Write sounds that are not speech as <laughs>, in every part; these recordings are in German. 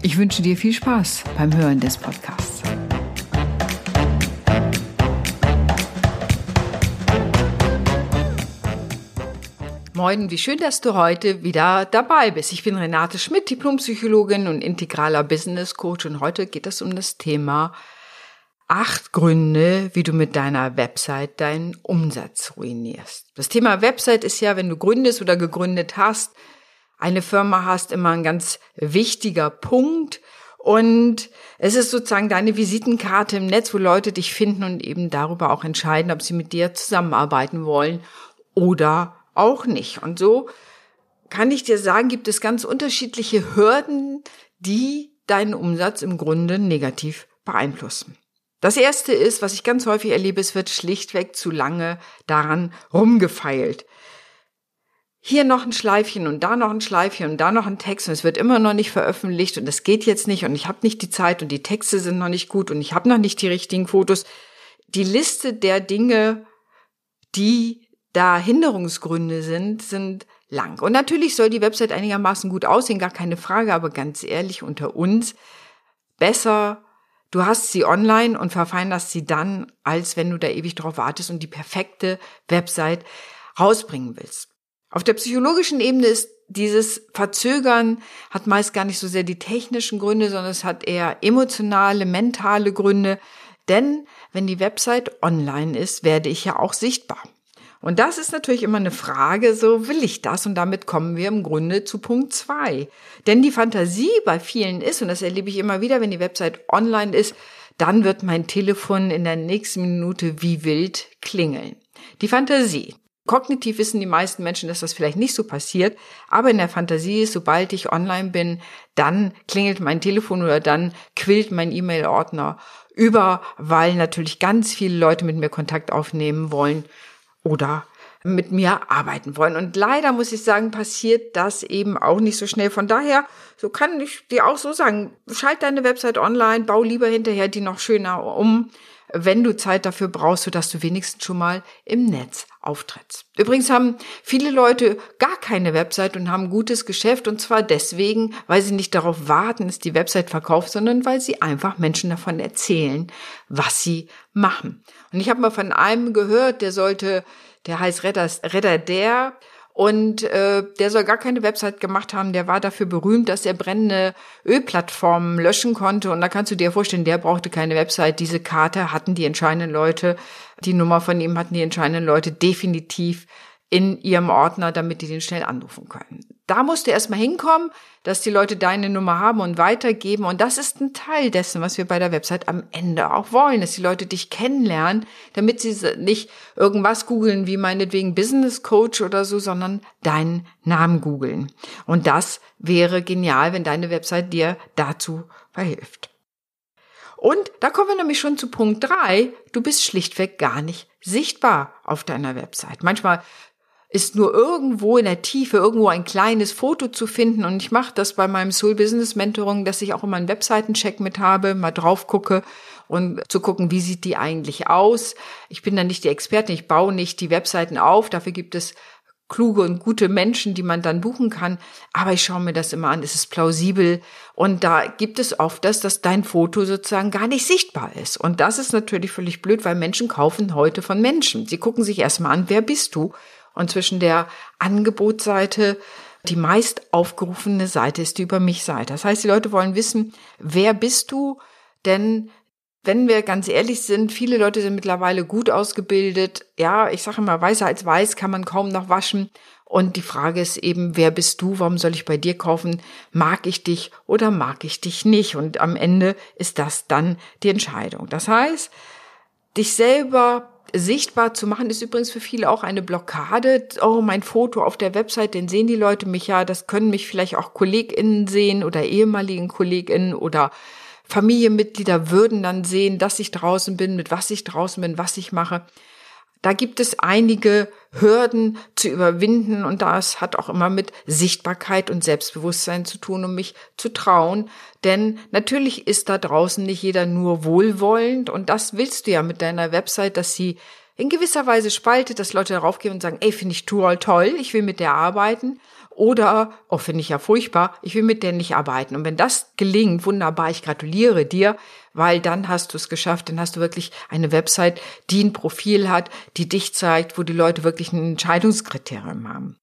Ich wünsche dir viel Spaß beim Hören des Podcasts. Moin, wie schön, dass du heute wieder dabei bist. Ich bin Renate Schmidt, Diplompsychologin und integraler Business Coach und heute geht es um das Thema acht Gründe, wie du mit deiner Website deinen Umsatz ruinierst. Das Thema Website ist ja, wenn du gründest oder gegründet hast, eine Firma hast, immer ein ganz wichtiger Punkt. Und es ist sozusagen deine Visitenkarte im Netz, wo Leute dich finden und eben darüber auch entscheiden, ob sie mit dir zusammenarbeiten wollen oder auch nicht. Und so kann ich dir sagen, gibt es ganz unterschiedliche Hürden, die deinen Umsatz im Grunde negativ beeinflussen. Das erste ist, was ich ganz häufig erlebe, es wird schlichtweg zu lange daran rumgefeilt hier noch ein Schleifchen und da noch ein Schleifchen und da noch ein Text und es wird immer noch nicht veröffentlicht und das geht jetzt nicht und ich habe nicht die Zeit und die Texte sind noch nicht gut und ich habe noch nicht die richtigen Fotos. Die Liste der Dinge, die da Hinderungsgründe sind, sind lang. Und natürlich soll die Website einigermaßen gut aussehen, gar keine Frage, aber ganz ehrlich unter uns, besser du hast sie online und verfeinerst sie dann, als wenn du da ewig drauf wartest und die perfekte Website rausbringen willst. Auf der psychologischen Ebene ist dieses Verzögern hat meist gar nicht so sehr die technischen Gründe, sondern es hat eher emotionale, mentale Gründe. Denn wenn die Website online ist, werde ich ja auch sichtbar. Und das ist natürlich immer eine Frage, so will ich das? Und damit kommen wir im Grunde zu Punkt zwei. Denn die Fantasie bei vielen ist, und das erlebe ich immer wieder, wenn die Website online ist, dann wird mein Telefon in der nächsten Minute wie wild klingeln. Die Fantasie, Kognitiv wissen die meisten Menschen, dass das vielleicht nicht so passiert, aber in der Fantasie ist, sobald ich online bin, dann klingelt mein Telefon oder dann quillt mein E-Mail-Ordner über, weil natürlich ganz viele Leute mit mir Kontakt aufnehmen wollen oder mit mir arbeiten wollen. Und leider muss ich sagen, passiert das eben auch nicht so schnell. Von daher, so kann ich dir auch so sagen, schalt deine Website online, bau lieber hinterher die noch schöner um wenn du Zeit dafür brauchst, sodass du wenigstens schon mal im Netz auftrittst. Übrigens haben viele Leute gar keine Website und haben gutes Geschäft und zwar deswegen, weil sie nicht darauf warten, dass die Website verkauft, sondern weil sie einfach Menschen davon erzählen, was sie machen. Und ich habe mal von einem gehört, der sollte, der heißt Redder, Redder der, und äh, der soll gar keine Website gemacht haben. Der war dafür berühmt, dass er brennende Ölplattformen löschen konnte. Und da kannst du dir vorstellen, der brauchte keine Website. Diese Karte hatten die entscheidenden Leute, die Nummer von ihm hatten die entscheidenden Leute definitiv in ihrem Ordner, damit die den schnell anrufen können. Da musst du erstmal hinkommen, dass die Leute deine Nummer haben und weitergeben. Und das ist ein Teil dessen, was wir bei der Website am Ende auch wollen, dass die Leute dich kennenlernen, damit sie nicht irgendwas googeln wie meinetwegen Business Coach oder so, sondern deinen Namen googeln. Und das wäre genial, wenn deine Website dir dazu verhilft. Und da kommen wir nämlich schon zu Punkt drei. Du bist schlichtweg gar nicht sichtbar auf deiner Website. Manchmal ist nur irgendwo in der Tiefe irgendwo ein kleines Foto zu finden. Und ich mache das bei meinem Soul Business Mentoring, dass ich auch immer einen Webseitencheck mit habe, mal drauf gucke und zu gucken, wie sieht die eigentlich aus. Ich bin da nicht die Expertin, ich baue nicht die Webseiten auf. Dafür gibt es kluge und gute Menschen, die man dann buchen kann. Aber ich schaue mir das immer an, es ist plausibel. Und da gibt es oft das, dass dein Foto sozusagen gar nicht sichtbar ist. Und das ist natürlich völlig blöd, weil Menschen kaufen heute von Menschen. Sie gucken sich erstmal an, wer bist du? Und zwischen der Angebotsseite die meist aufgerufene Seite ist die Über mich Seite. Das heißt, die Leute wollen wissen, wer bist du? Denn wenn wir ganz ehrlich sind, viele Leute sind mittlerweile gut ausgebildet. Ja, ich sage immer, weißer als weiß kann man kaum noch waschen. Und die Frage ist eben, wer bist du? Warum soll ich bei dir kaufen? Mag ich dich oder mag ich dich nicht? Und am Ende ist das dann die Entscheidung. Das heißt, dich selber sichtbar zu machen, ist übrigens für viele auch eine Blockade. Oh, mein Foto auf der Website, den sehen die Leute mich ja, das können mich vielleicht auch KollegInnen sehen oder ehemaligen KollegInnen oder Familienmitglieder würden dann sehen, dass ich draußen bin, mit was ich draußen bin, was ich mache. Da gibt es einige Hürden zu überwinden und das hat auch immer mit Sichtbarkeit und Selbstbewusstsein zu tun, um mich zu trauen. Denn natürlich ist da draußen nicht jeder nur wohlwollend und das willst du ja mit deiner Website, dass sie in gewisser Weise spaltet, dass Leute darauf gehen und sagen, ey, finde ich toll, toll, ich will mit der arbeiten. Oder, oh, finde ich ja furchtbar, ich will mit der nicht arbeiten. Und wenn das gelingt, wunderbar, ich gratuliere dir, weil dann hast du es geschafft, dann hast du wirklich eine Website, die ein Profil hat, die dich zeigt, wo die Leute wirklich ein Entscheidungskriterium haben.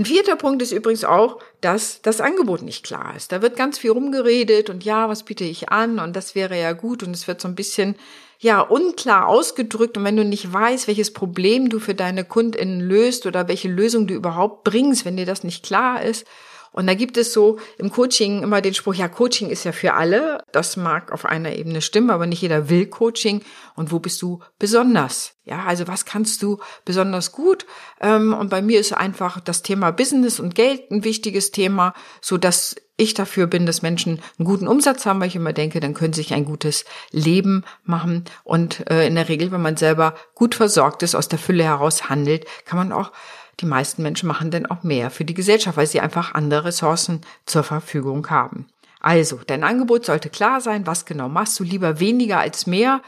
Ein vierter Punkt ist übrigens auch, dass das Angebot nicht klar ist. Da wird ganz viel rumgeredet und ja, was biete ich an und das wäre ja gut und es wird so ein bisschen ja unklar ausgedrückt und wenn du nicht weißt, welches Problem du für deine KundInnen löst oder welche Lösung du überhaupt bringst, wenn dir das nicht klar ist und da gibt es so im Coaching immer den Spruch, ja, Coaching ist ja für alle. Das mag auf einer Ebene stimmen, aber nicht jeder will Coaching. Und wo bist du besonders? Ja, also was kannst du besonders gut? Ähm, und bei mir ist einfach das Thema Business und Geld ein wichtiges Thema, so dass ich dafür bin, dass Menschen einen guten Umsatz haben, weil ich immer denke, dann können sie sich ein gutes Leben machen. Und äh, in der Regel, wenn man selber gut versorgt ist, aus der Fülle heraus handelt, kann man auch die meisten Menschen machen denn auch mehr für die Gesellschaft, weil sie einfach andere Ressourcen zur Verfügung haben. Also, dein Angebot sollte klar sein, was genau machst du, lieber weniger als mehr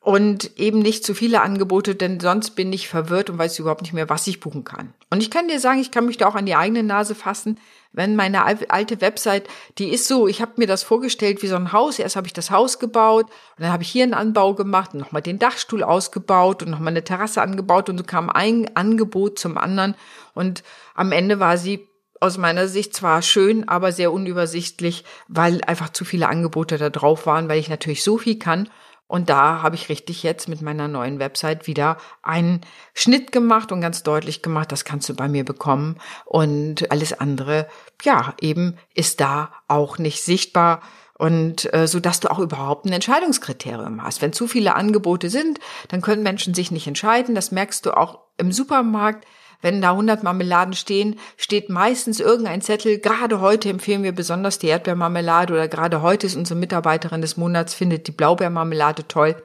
und eben nicht zu viele Angebote, denn sonst bin ich verwirrt und weiß überhaupt nicht mehr, was ich buchen kann. Und ich kann dir sagen, ich kann mich da auch an die eigene Nase fassen, wenn meine alte Website, die ist so, ich habe mir das vorgestellt wie so ein Haus. Erst habe ich das Haus gebaut und dann habe ich hier einen Anbau gemacht und nochmal den Dachstuhl ausgebaut und nochmal eine Terrasse angebaut und so kam ein Angebot zum anderen und am Ende war sie aus meiner Sicht zwar schön, aber sehr unübersichtlich, weil einfach zu viele Angebote da drauf waren, weil ich natürlich so viel kann und da habe ich richtig jetzt mit meiner neuen Website wieder einen Schnitt gemacht und ganz deutlich gemacht, das kannst du bei mir bekommen. Und alles andere, ja, eben ist da auch nicht sichtbar. Und äh, so dass du auch überhaupt ein Entscheidungskriterium hast. Wenn zu viele Angebote sind, dann können Menschen sich nicht entscheiden. Das merkst du auch im Supermarkt wenn da 100 Marmeladen stehen, steht meistens irgendein Zettel, gerade heute empfehlen wir besonders die Erdbeermarmelade oder gerade heute ist unsere Mitarbeiterin des Monats, findet die Blaubeermarmelade toll.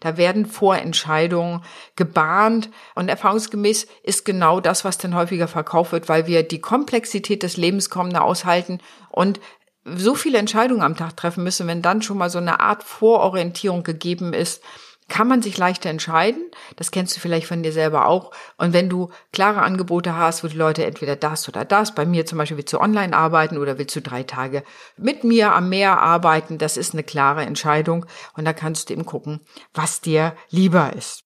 Da werden Vorentscheidungen gebahnt und erfahrungsgemäß ist genau das, was dann häufiger verkauft wird, weil wir die Komplexität des Lebens kaum aushalten und so viele Entscheidungen am Tag treffen müssen, wenn dann schon mal so eine Art Vororientierung gegeben ist, kann man sich leichter entscheiden. Das kennst du vielleicht von dir selber auch. Und wenn du klare Angebote hast, wo die Leute entweder das oder das, bei mir zum Beispiel willst du online arbeiten oder willst du drei Tage mit mir am Meer arbeiten, das ist eine klare Entscheidung. Und da kannst du eben gucken, was dir lieber ist.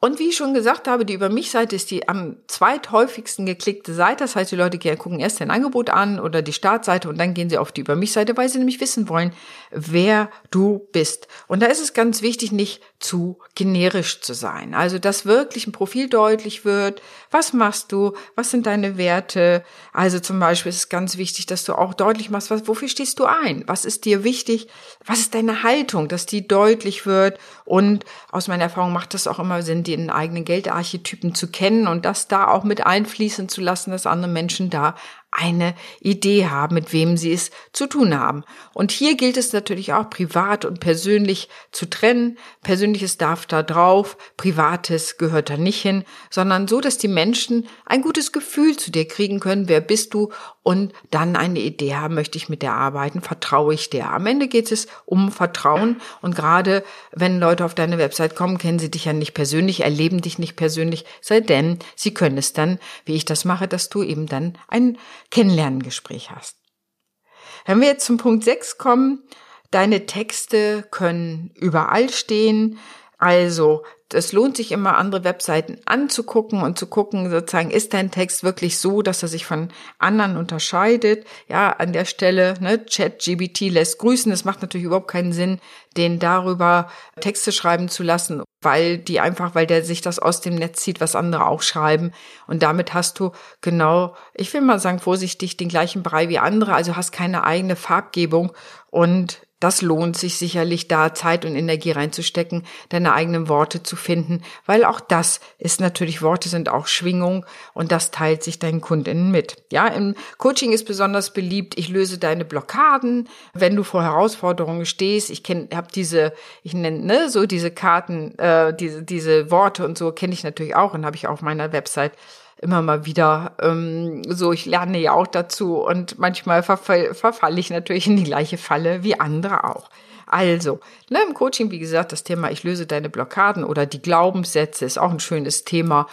Und wie ich schon gesagt habe, die Über mich-Seite ist die am zweithäufigsten geklickte Seite. Das heißt, die Leute gucken erst dein Angebot an oder die Startseite und dann gehen sie auf die Über mich-Seite, weil sie nämlich wissen wollen, wer du bist. Und da ist es ganz wichtig, nicht zu generisch zu sein. Also, dass wirklich ein Profil deutlich wird. Was machst du? Was sind deine Werte? Also zum Beispiel ist es ganz wichtig, dass du auch deutlich machst, was, wofür stehst du ein? Was ist dir wichtig? Was ist deine Haltung? Dass die deutlich wird. Und aus meiner Erfahrung macht das auch immer Sinn, den eigenen Geldarchetypen zu kennen und das da auch mit einfließen zu lassen, dass andere Menschen da eine Idee haben, mit wem sie es zu tun haben. Und hier gilt es natürlich auch, privat und persönlich zu trennen. Persönliches darf da drauf, privates gehört da nicht hin, sondern so, dass die Menschen ein gutes Gefühl zu dir kriegen können, wer bist du und dann eine Idee haben, möchte ich mit der arbeiten, vertraue ich der. Am Ende geht es um Vertrauen und gerade wenn Leute auf deine Website kommen, kennen sie dich ja nicht persönlich, erleben dich nicht persönlich, sei denn, sie können es dann, wie ich das mache, dass du eben dann ein Kennenlerngespräch hast. Wenn wir jetzt zum Punkt 6 kommen, deine Texte können überall stehen. Also, es lohnt sich immer, andere Webseiten anzugucken und zu gucken, sozusagen, ist dein Text wirklich so, dass er sich von anderen unterscheidet? Ja, an der Stelle, ne, ChatGBT lässt grüßen. Es macht natürlich überhaupt keinen Sinn, den darüber Texte schreiben zu lassen, weil die einfach, weil der sich das aus dem Netz zieht, was andere auch schreiben. Und damit hast du genau, ich will mal sagen, vorsichtig, den gleichen Brei wie andere, also hast keine eigene Farbgebung und das lohnt sich sicherlich da Zeit und Energie reinzustecken, deine eigenen Worte zu finden, weil auch das ist natürlich, Worte sind auch Schwingung und das teilt sich deinen Kundinnen mit. Ja, im Coaching ist besonders beliebt, ich löse deine Blockaden, wenn du vor Herausforderungen stehst. Ich habe diese, ich nenne ne, so diese Karten, äh, diese, diese Worte und so kenne ich natürlich auch und habe ich auf meiner Website immer mal wieder ähm, so, ich lerne ja auch dazu und manchmal verfall, verfalle ich natürlich in die gleiche Falle wie andere auch. Also, ne, im Coaching, wie gesagt, das Thema, ich löse deine Blockaden oder die Glaubenssätze ist auch ein schönes Thema.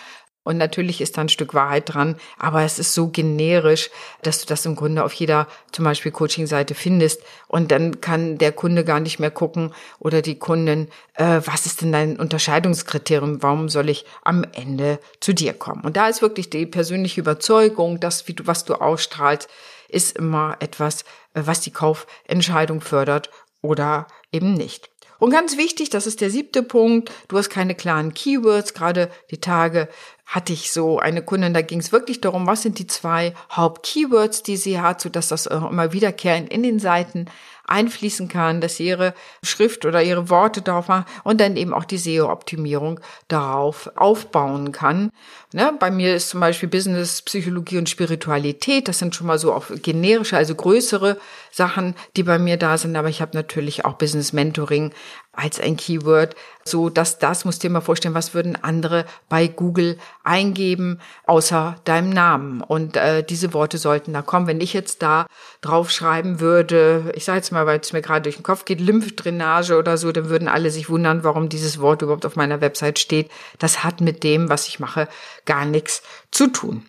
Und natürlich ist da ein Stück Wahrheit dran, aber es ist so generisch, dass du das im Grunde auf jeder zum Beispiel Coaching-Seite findest. Und dann kann der Kunde gar nicht mehr gucken oder die Kundin, äh, was ist denn dein Unterscheidungskriterium? Warum soll ich am Ende zu dir kommen? Und da ist wirklich die persönliche Überzeugung, das, wie du, was du ausstrahlst, ist immer etwas, äh, was die Kaufentscheidung fördert oder eben nicht. Und ganz wichtig, das ist der siebte Punkt, du hast keine klaren Keywords. Gerade die Tage hatte ich so eine Kundin, da ging es wirklich darum, was sind die zwei Hauptkeywords, die sie hat, so dass das immer wiederkehrend in den Seiten einfließen kann, dass sie ihre Schrift oder ihre Worte darauf machen und dann eben auch die SEO-Optimierung darauf aufbauen kann. Ne, bei mir ist zum Beispiel Business, Psychologie und Spiritualität. Das sind schon mal so auf generische, also größere Sachen, die bei mir da sind. Aber ich habe natürlich auch Business Mentoring als ein Keyword. So, dass das, musst dir mal vorstellen, was würden andere bei Google eingeben, außer deinem Namen. Und äh, diese Worte sollten da kommen. Wenn ich jetzt da drauf schreiben würde, ich sage jetzt mal, weil es mir gerade durch den Kopf geht, Lymphdrainage oder so, dann würden alle sich wundern, warum dieses Wort überhaupt auf meiner Website steht. Das hat mit dem, was ich mache, gar nichts zu tun.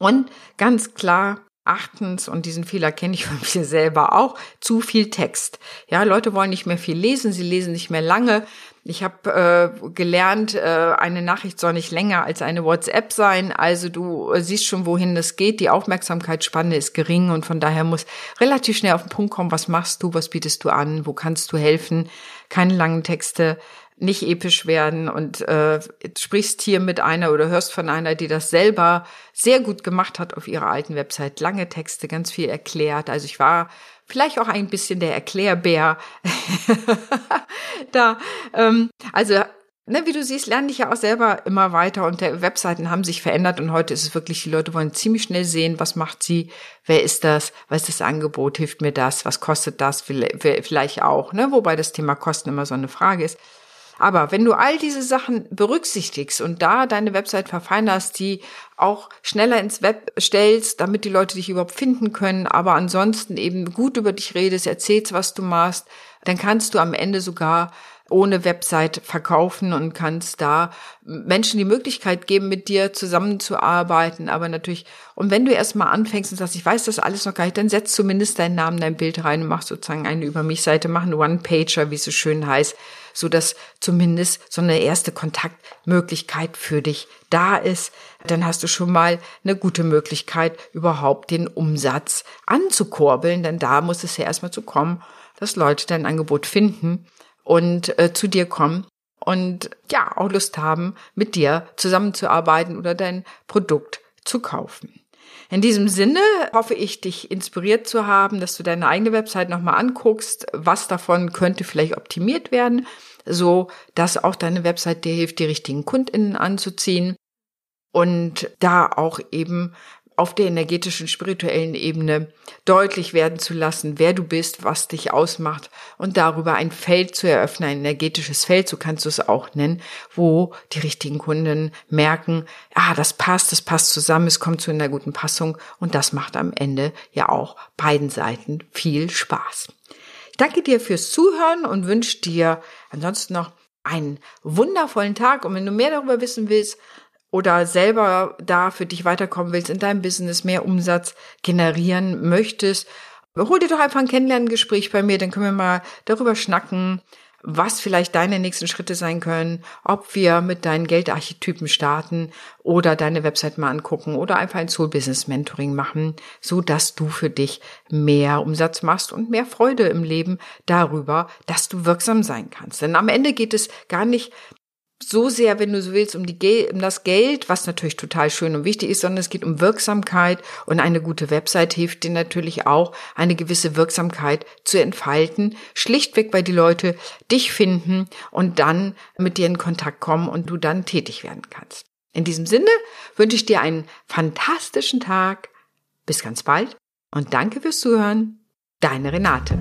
Und ganz klar, achtens, und diesen Fehler kenne ich <laughs> von mir selber auch, zu viel Text. Ja, Leute wollen nicht mehr viel lesen, sie lesen nicht mehr lange. Ich habe äh, gelernt, äh, eine Nachricht soll nicht länger als eine WhatsApp sein. Also du äh, siehst schon, wohin das geht. Die Aufmerksamkeitsspanne ist gering und von daher muss relativ schnell auf den Punkt kommen, was machst du, was bietest du an, wo kannst du helfen. Keine langen Texte, nicht episch werden und äh, sprichst hier mit einer oder hörst von einer, die das selber sehr gut gemacht hat auf ihrer alten Website. Lange Texte, ganz viel erklärt. Also ich war vielleicht auch ein bisschen der Erklärbär <laughs> da. Ähm, also Ne, wie du siehst, lerne ich ja auch selber immer weiter und der Webseiten haben sich verändert und heute ist es wirklich, die Leute wollen ziemlich schnell sehen, was macht sie, wer ist das, was ist das Angebot, hilft mir das, was kostet das, vielleicht auch, ne, wobei das Thema Kosten immer so eine Frage ist. Aber wenn du all diese Sachen berücksichtigst und da deine Website verfeinerst, die auch schneller ins Web stellst, damit die Leute dich überhaupt finden können, aber ansonsten eben gut über dich redest, erzählst, was du machst, dann kannst du am Ende sogar ohne Website verkaufen und kannst da Menschen die Möglichkeit geben, mit dir zusammenzuarbeiten. Aber natürlich, und wenn du erstmal anfängst und sagst, ich weiß das alles noch gar nicht, dann setz zumindest deinen Namen, dein Bild rein und mach sozusagen eine Über mich Seite, mach einen One-Pager, wie es so schön heißt, so dass zumindest so eine erste Kontaktmöglichkeit für dich da ist. Dann hast du schon mal eine gute Möglichkeit, überhaupt den Umsatz anzukurbeln, denn da muss es ja erstmal zu kommen, dass Leute dein Angebot finden und äh, zu dir kommen und ja, auch Lust haben, mit dir zusammenzuarbeiten oder dein Produkt zu kaufen. In diesem Sinne hoffe ich, dich inspiriert zu haben, dass du deine eigene Website nochmal anguckst, was davon könnte vielleicht optimiert werden, so dass auch deine Website dir hilft, die richtigen KundInnen anzuziehen und da auch eben auf der energetischen, spirituellen Ebene deutlich werden zu lassen, wer du bist, was dich ausmacht und darüber ein Feld zu eröffnen, ein energetisches Feld, so kannst du es auch nennen, wo die richtigen Kunden merken, ah, das passt, das passt zusammen, es kommt zu einer guten Passung und das macht am Ende ja auch beiden Seiten viel Spaß. Ich danke dir fürs Zuhören und wünsche dir ansonsten noch einen wundervollen Tag und wenn du mehr darüber wissen willst, oder selber da für dich weiterkommen willst in deinem Business, mehr Umsatz generieren möchtest, hol dir doch einfach ein Kennenlerngespräch bei mir, dann können wir mal darüber schnacken, was vielleicht deine nächsten Schritte sein können, ob wir mit deinen Geldarchetypen starten oder deine Website mal angucken oder einfach ein Soul Business Mentoring machen, so dass du für dich mehr Umsatz machst und mehr Freude im Leben darüber, dass du wirksam sein kannst. Denn am Ende geht es gar nicht so sehr, wenn du so willst, um, die um das Geld, was natürlich total schön und wichtig ist, sondern es geht um Wirksamkeit und eine gute Website hilft dir natürlich auch, eine gewisse Wirksamkeit zu entfalten. Schlichtweg, weil die Leute dich finden und dann mit dir in Kontakt kommen und du dann tätig werden kannst. In diesem Sinne wünsche ich dir einen fantastischen Tag. Bis ganz bald und danke fürs Zuhören. Deine Renate.